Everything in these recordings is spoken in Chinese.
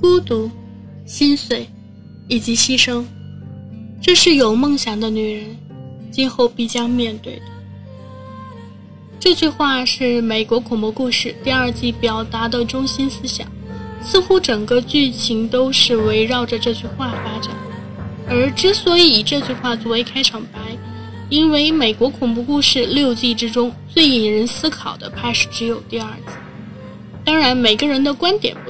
孤独、心碎以及牺牲，这是有梦想的女人今后必将面对的。这句话是《美国恐怖故事》第二季表达的中心思想，似乎整个剧情都是围绕着这句话发展。而之所以以这句话作为开场白，因为《美国恐怖故事》六季之中最引人思考的，怕是只有第二季。当然，每个人的观点不。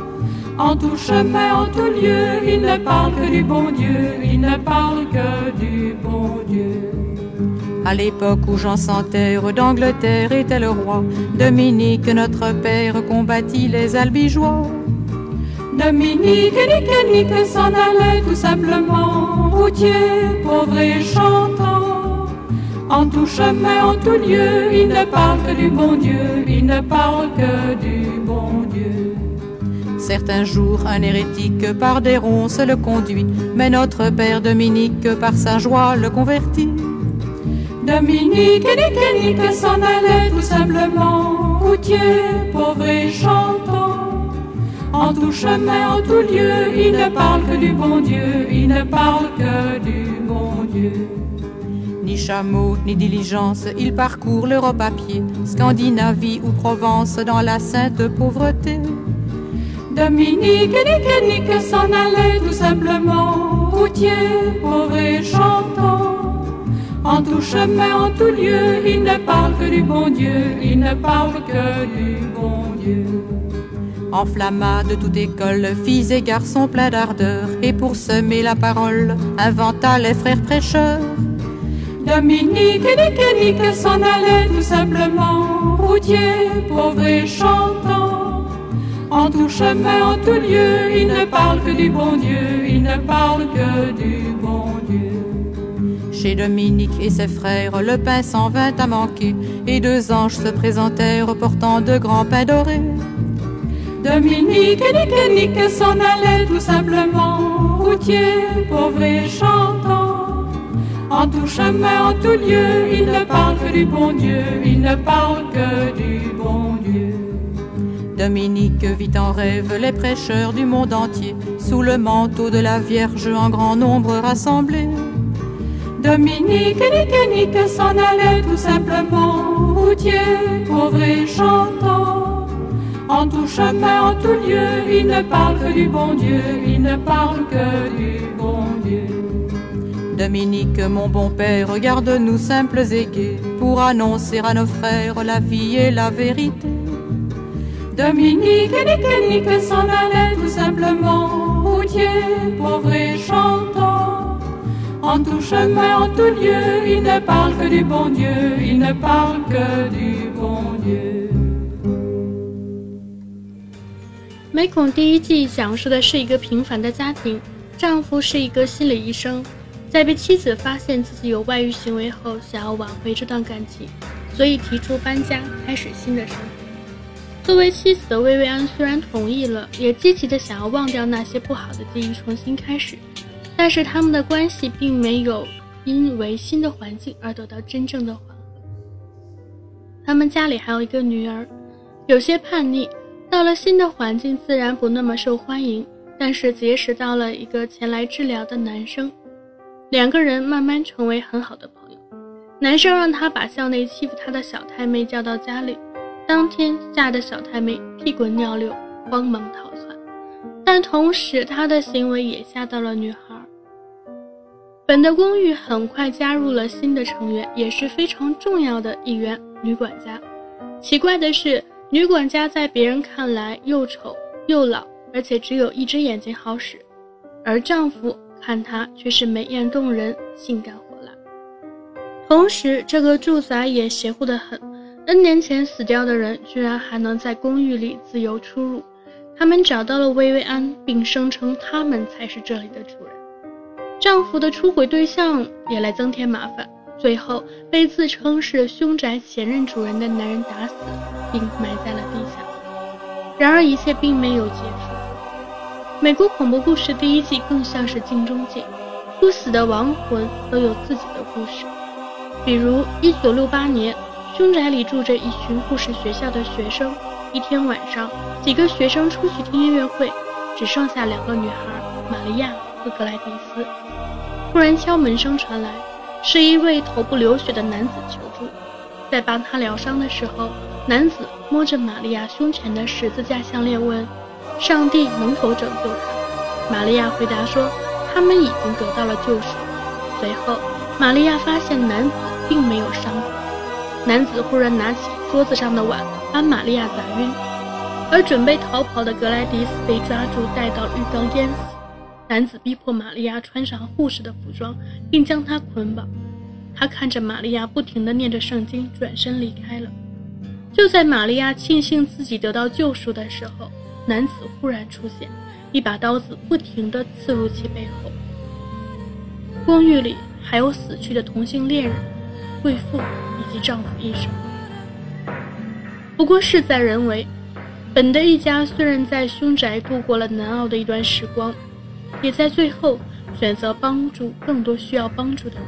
En tout chemin, en tout lieu, il ne parle que du bon Dieu, il ne parle que du bon Dieu. À l'époque où Jean sans terre d'Angleterre était le roi, Dominique, notre père, combattit les albigeois. Dominique, nique, nique, s'en allait tout simplement, routier, pauvre et chantant. En tout chemin, en tout lieu, il ne parle que du bon Dieu, il ne parle que du bon Dieu. Certains jours, un hérétique par des ronces le conduit, mais notre père Dominique par sa joie le convertit. Dominique, nique, nique, s'en allait tout simplement, routier, pauvre et chantant. En tout chemin, en tout lieu, il ne parle que du bon Dieu, il ne parle que du bon Dieu. Ni chameau, ni diligence, il parcourt l'Europe à pied, Scandinavie ou Provence dans la sainte pauvreté. Dominique, nique, nique, s'en allait tout simplement, routier, pauvre et chantant. En tout chemin, en tout lieu, il ne parle que du bon Dieu, il ne parle que du bon Dieu. Enflamma de toute école, filles et garçons pleins d'ardeur, et pour semer la parole, inventa les frères prêcheurs. Dominique, nique, nique, s'en allait tout simplement, routier, pauvre et chantant. En tout chemin, en tout lieu, il ne parle que du bon Dieu, il ne parle que du bon Dieu. Chez Dominique et ses frères, le pain s'en vint à manquer, et deux anges se présentèrent portant de grands pains dorés. Dominique et Nique, Nique s'en allait tout simplement, routier, pauvre et chantant. En tout chemin, en tout lieu, il ne parle que du bon Dieu, il ne parle que du bon Dieu. Dominique vit en rêve les prêcheurs du monde entier, sous le manteau de la Vierge en grand nombre rassemblés. Dominique, nique, nique, s'en allait tout simplement, routier, pauvre et chantant. En tout chemin, en tout lieu, il ne parle que du bon Dieu, il ne parle que du bon Dieu. Dominique, mon bon père, regarde-nous simples et gais, pour annoncer à nos frères la vie et la vérité. Dominique, nique, nique, s'en allait tout simplement, routier, pauvre et chantant. En tout chemin, en tout lieu, il ne parle que du bon Dieu, il ne parle que du bon Dieu. 美恐第一季讲述的是一个平凡的家庭，丈夫是一个心理医生，在被妻子发现自己有外遇行为后，想要挽回这段感情，所以提出搬家，开始新的生活。作为妻子的薇薇安虽然同意了，也积极的想要忘掉那些不好的记忆，重新开始，但是他们的关系并没有因为新的环境而得到真正的缓和。他们家里还有一个女儿，有些叛逆，到了新的环境自然不那么受欢迎，但是结识到了一个前来治疗的男生，两个人慢慢成为很好的朋友。男生让他把校内欺负他的小太妹叫到家里。当天吓得小太妹屁滚尿流，慌忙逃窜，但同时她的行为也吓到了女孩。本的公寓很快加入了新的成员，也是非常重要的一员——女管家。奇怪的是，女管家在别人看来又丑又老，而且只有一只眼睛好使，而丈夫看她却是美艳动人、性感火辣。同时，这个住宅也邪乎得很。N 年前死掉的人居然还能在公寓里自由出入，他们找到了薇薇安，并声称他们才是这里的主人。丈夫的出轨对象也来增添麻烦，最后被自称是凶宅前任主人的男人打死，并埋在了地下。然而一切并没有结束。美国恐怖故事第一季更像是镜中镜，不死的亡魂都有自己的故事。比如1968年，凶宅里住着一群护士学校的学生。一天晚上，几个学生出去听音乐会，只剩下两个女孩玛利亚和格莱迪斯。突然敲门声传来，是一位头部流血的男子求助。在帮他疗伤的时候，男子摸着玛利亚胸前的十字架项链问。上帝能否拯救他？玛利亚回答说：“他们已经得到了救赎。”随后，玛利亚发现男子并没有伤。男子忽然拿起桌子上的碗，把玛利亚砸晕。而准备逃跑的格莱迪斯被抓住，带到浴缸淹死。男子逼迫玛利亚穿上护士的服装，并将她捆绑。他看着玛利亚不停地念着圣经，转身离开了。就在玛利亚庆幸自己得到救赎的时候，男子忽然出现，一把刀子不停地刺入其背后。公寓里还有死去的同性恋人、贵妇以及丈夫一生。不过事在人为，本的一家虽然在凶宅度过了难熬的一段时光，也在最后选择帮助更多需要帮助的人。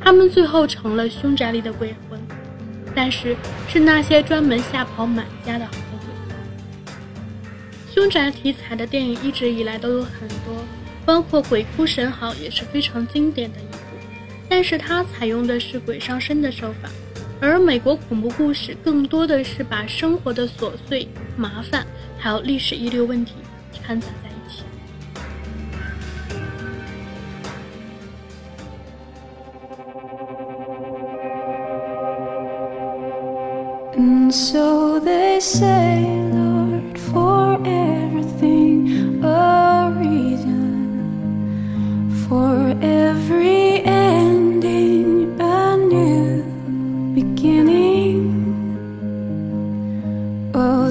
他们最后成了凶宅里的鬼魂，但是是那些专门吓跑满家的鬼。凶宅题材的电影一直以来都有很多，包括《鬼哭神嚎》也是非常经典的一，但是它采用的是鬼上身的手法，而美国恐怖故事更多的是把生活的琐碎、麻烦还有历史遗留问题掺杂在一起。And so they say.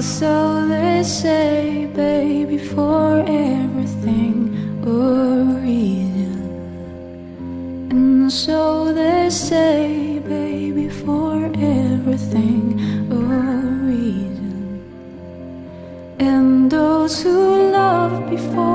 so they say, baby, for everything a reason. And so they say, baby, for everything a reason. And those who loved before.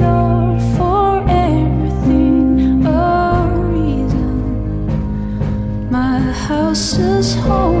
Lord for everything a reason. My house is home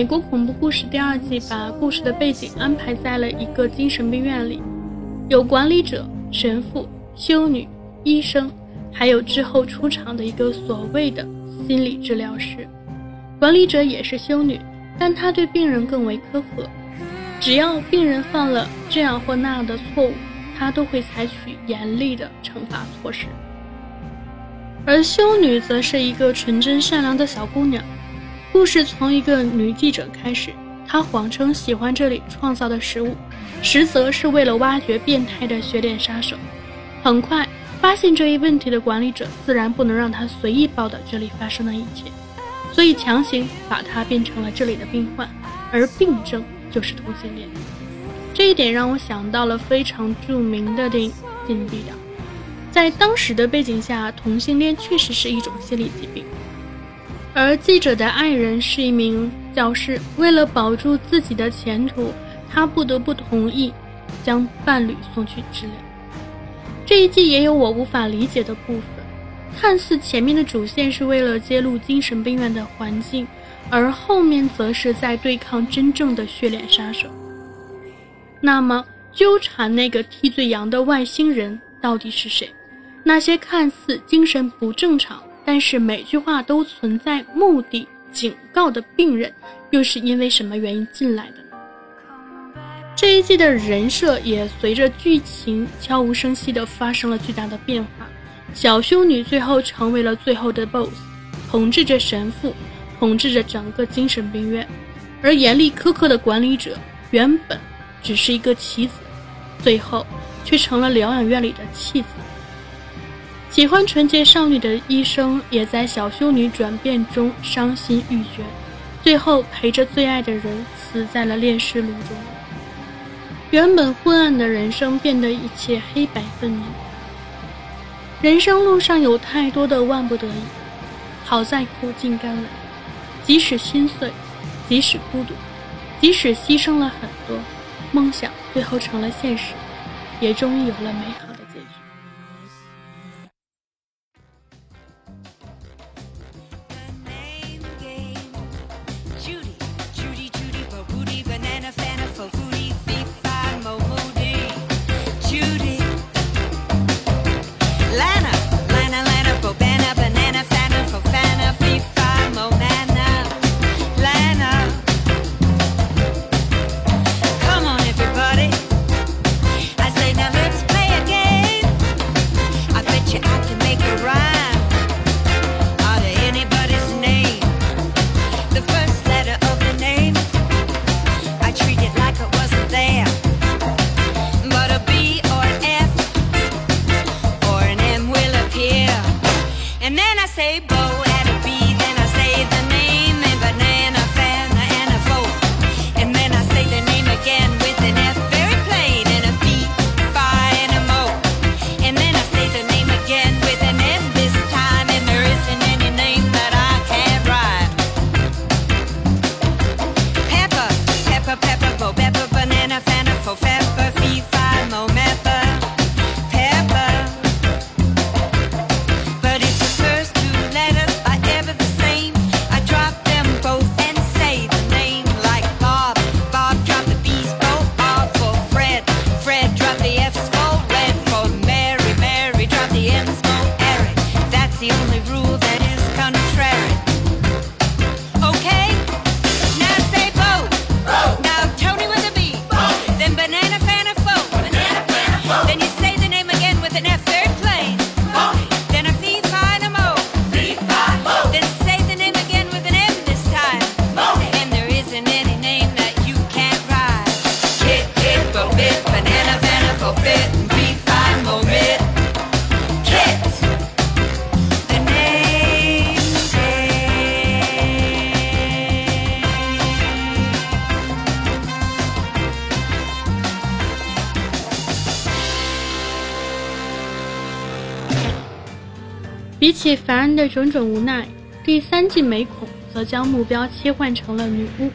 美国恐怖故事》第二季把故事的背景安排在了一个精神病院里，有管理者、神父、修女、医生，还有之后出场的一个所谓的心理治疗师。管理者也是修女，但她对病人更为苛刻，只要病人犯了这样或那样的错误，她都会采取严厉的惩罚措施。而修女则是一个纯真善良的小姑娘。故事从一个女记者开始，她谎称喜欢这里创造的食物，实则是为了挖掘变态的血脸杀手。很快发现这一问题的管理者自然不能让她随意报道这里发生的一切。所以强行把她变成了这里的病患，而病症就是同性恋。这一点让我想到了非常著名的电影《禁闭岛》。在当时的背景下，同性恋确实是一种心理疾病。而记者的爱人是一名教师，为了保住自己的前途，他不得不同意将伴侣送去治疗。这一季也有我无法理解的部分。看似前面的主线是为了揭露精神病院的环境，而后面则是在对抗真正的血脸杀手。那么，纠缠那个替罪羊的外星人到底是谁？那些看似精神不正常，但是每句话都存在目的、警告的病人，又是因为什么原因进来的呢？这一季的人设也随着剧情悄无声息地发生了巨大的变化。小修女最后成为了最后的 BOSS，统治着神父，统治着整个精神病院，而严厉苛刻的管理者原本只是一个棋子，最后却成了疗养院里的弃子。喜欢纯洁少女的医生也在小修女转变中伤心欲绝，最后陪着最爱的人死在了炼尸炉中。原本昏暗的人生变得一切黑白分明。人生路上有太多的万不得已，好在苦尽甘来。即使心碎，即使孤独，即使牺牲了很多，梦想最后成了现实，也终于有了美好。比起凡人的种种无奈，第三季美恐则将目标切换成了女巫。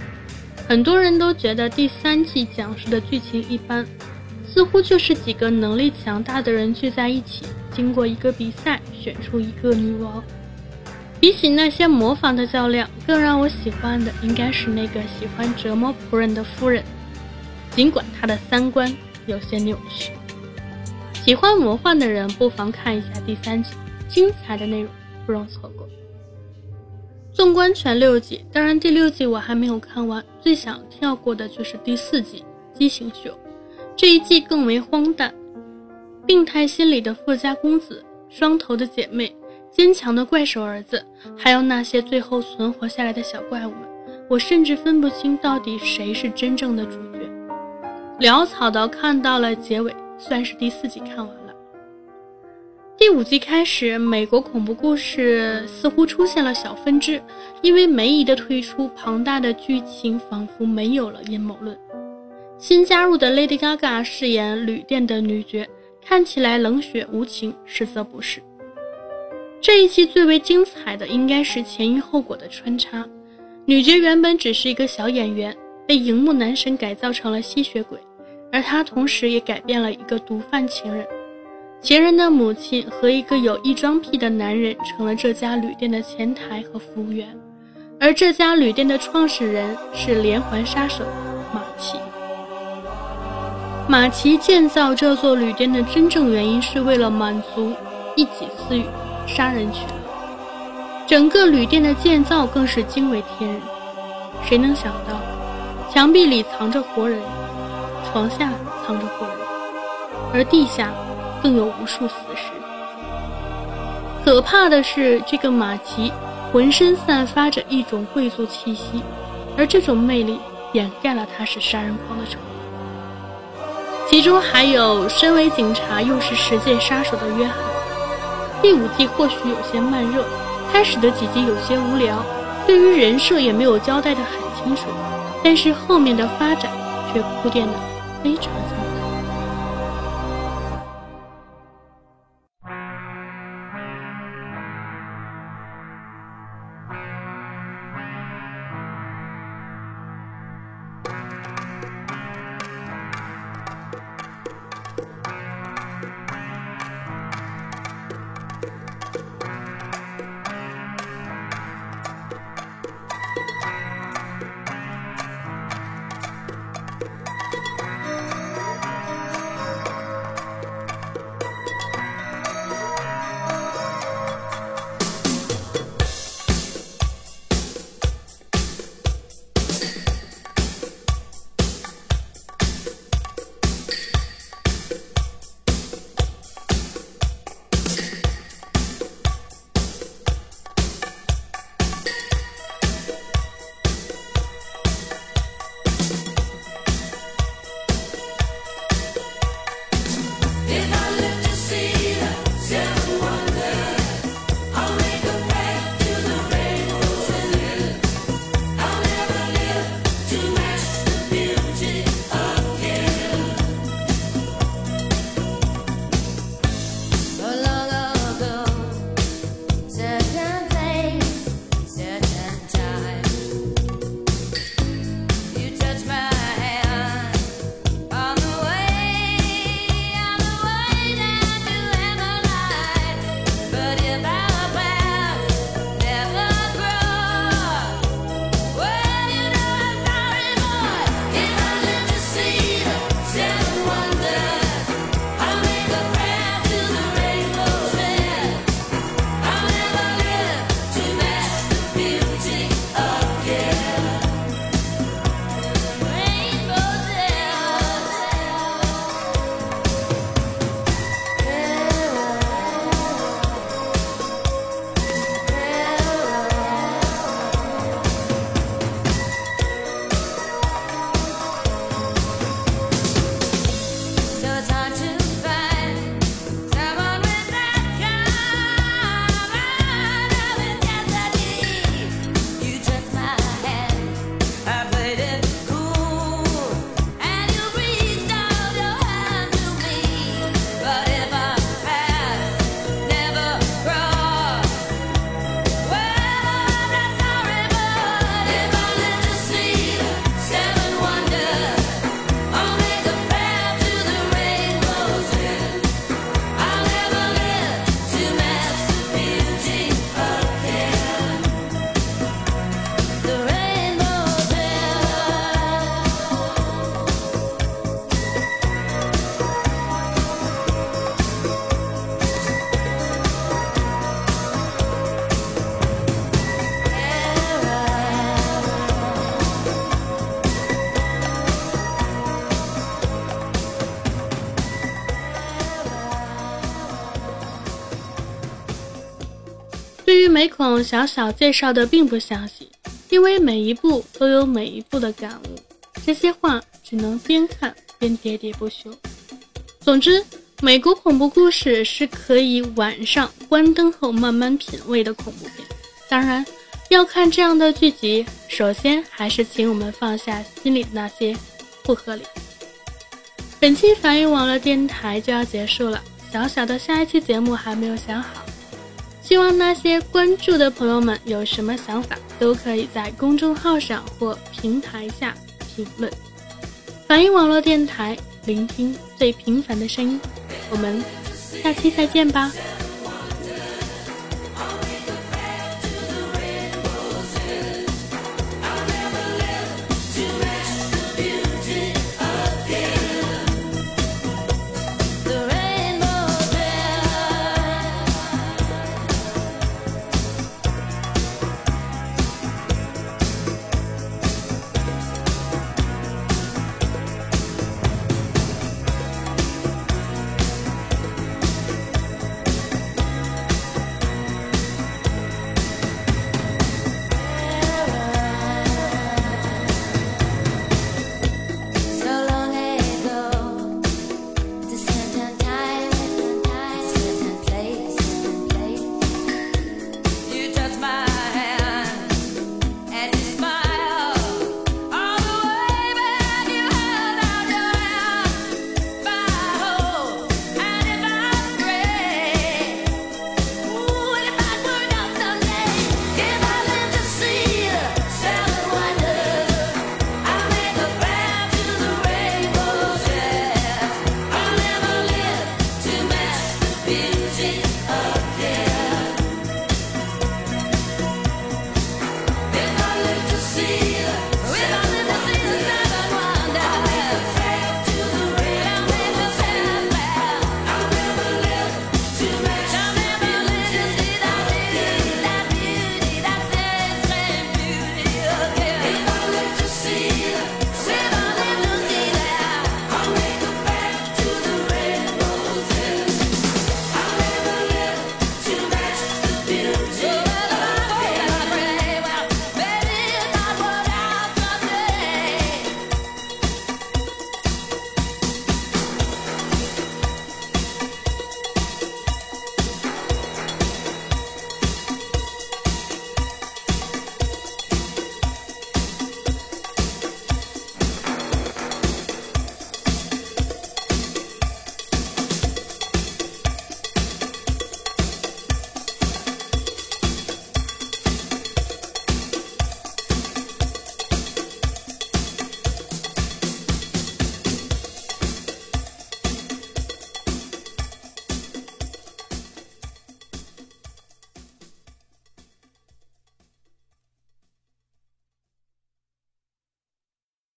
很多人都觉得第三季讲述的剧情一般，似乎就是几个能力强大的人聚在一起，经过一个比赛选出一个女王。比起那些模仿的较量，更让我喜欢的应该是那个喜欢折磨仆人的夫人，尽管她的三观有些扭曲。喜欢魔幻的人不妨看一下第三集。精彩的内容不容错过。纵观全六季，当然第六季我还没有看完，最想跳过的就是第四季《畸形秀》。这一季更为荒诞，病态心理的富家公子，双头的姐妹，坚强的怪兽儿子，还有那些最后存活下来的小怪物们，我甚至分不清到底谁是真正的主角。潦草的看到了结尾，算是第四季看完了。第五季开始，美国恐怖故事似乎出现了小分支，因为梅姨的推出，庞大的剧情仿佛没有了阴谋论。新加入的 Lady Gaga 饰演旅店的女角，看起来冷血无情，实则不是。这一季最为精彩的应该是前因后果的穿插。女角原本只是一个小演员，被荧幕男神改造成了吸血鬼，而她同时也改变了一个毒贩情人。前人的母亲和一个有异装癖的男人成了这家旅店的前台和服务员，而这家旅店的创始人是连环杀手马奇。马奇建造这座旅店的真正原因是为了满足一己私欲，杀人取乐。整个旅店的建造更是惊为天人，谁能想到，墙壁里藏着活人，床下藏着活人，而地下。更有无数死尸。可怕的是，这个马奇浑身散发着一种贵族气息，而这种魅力掩盖了他是杀人狂的丑恶。其中还有身为警察又是十界杀手的约翰。第五季或许有些慢热，开始的几集有些无聊，对于人设也没有交代的很清楚，但是后面的发展却铺垫的非常。每孔小小介绍的并不详细，因为每一部都有每一部的感悟，这些话只能边看边喋喋不休。总之，美国恐怖故事是可以晚上关灯后慢慢品味的恐怖片。当然，要看这样的剧集，首先还是请我们放下心里那些不合理。本期反映网络电台就要结束了，小小的下一期节目还没有想好，希望那些关注的朋友们有什么想法，都可以在公众号上或平台下评论。反映网络电台，聆听最平凡的声音。我们下期再见吧。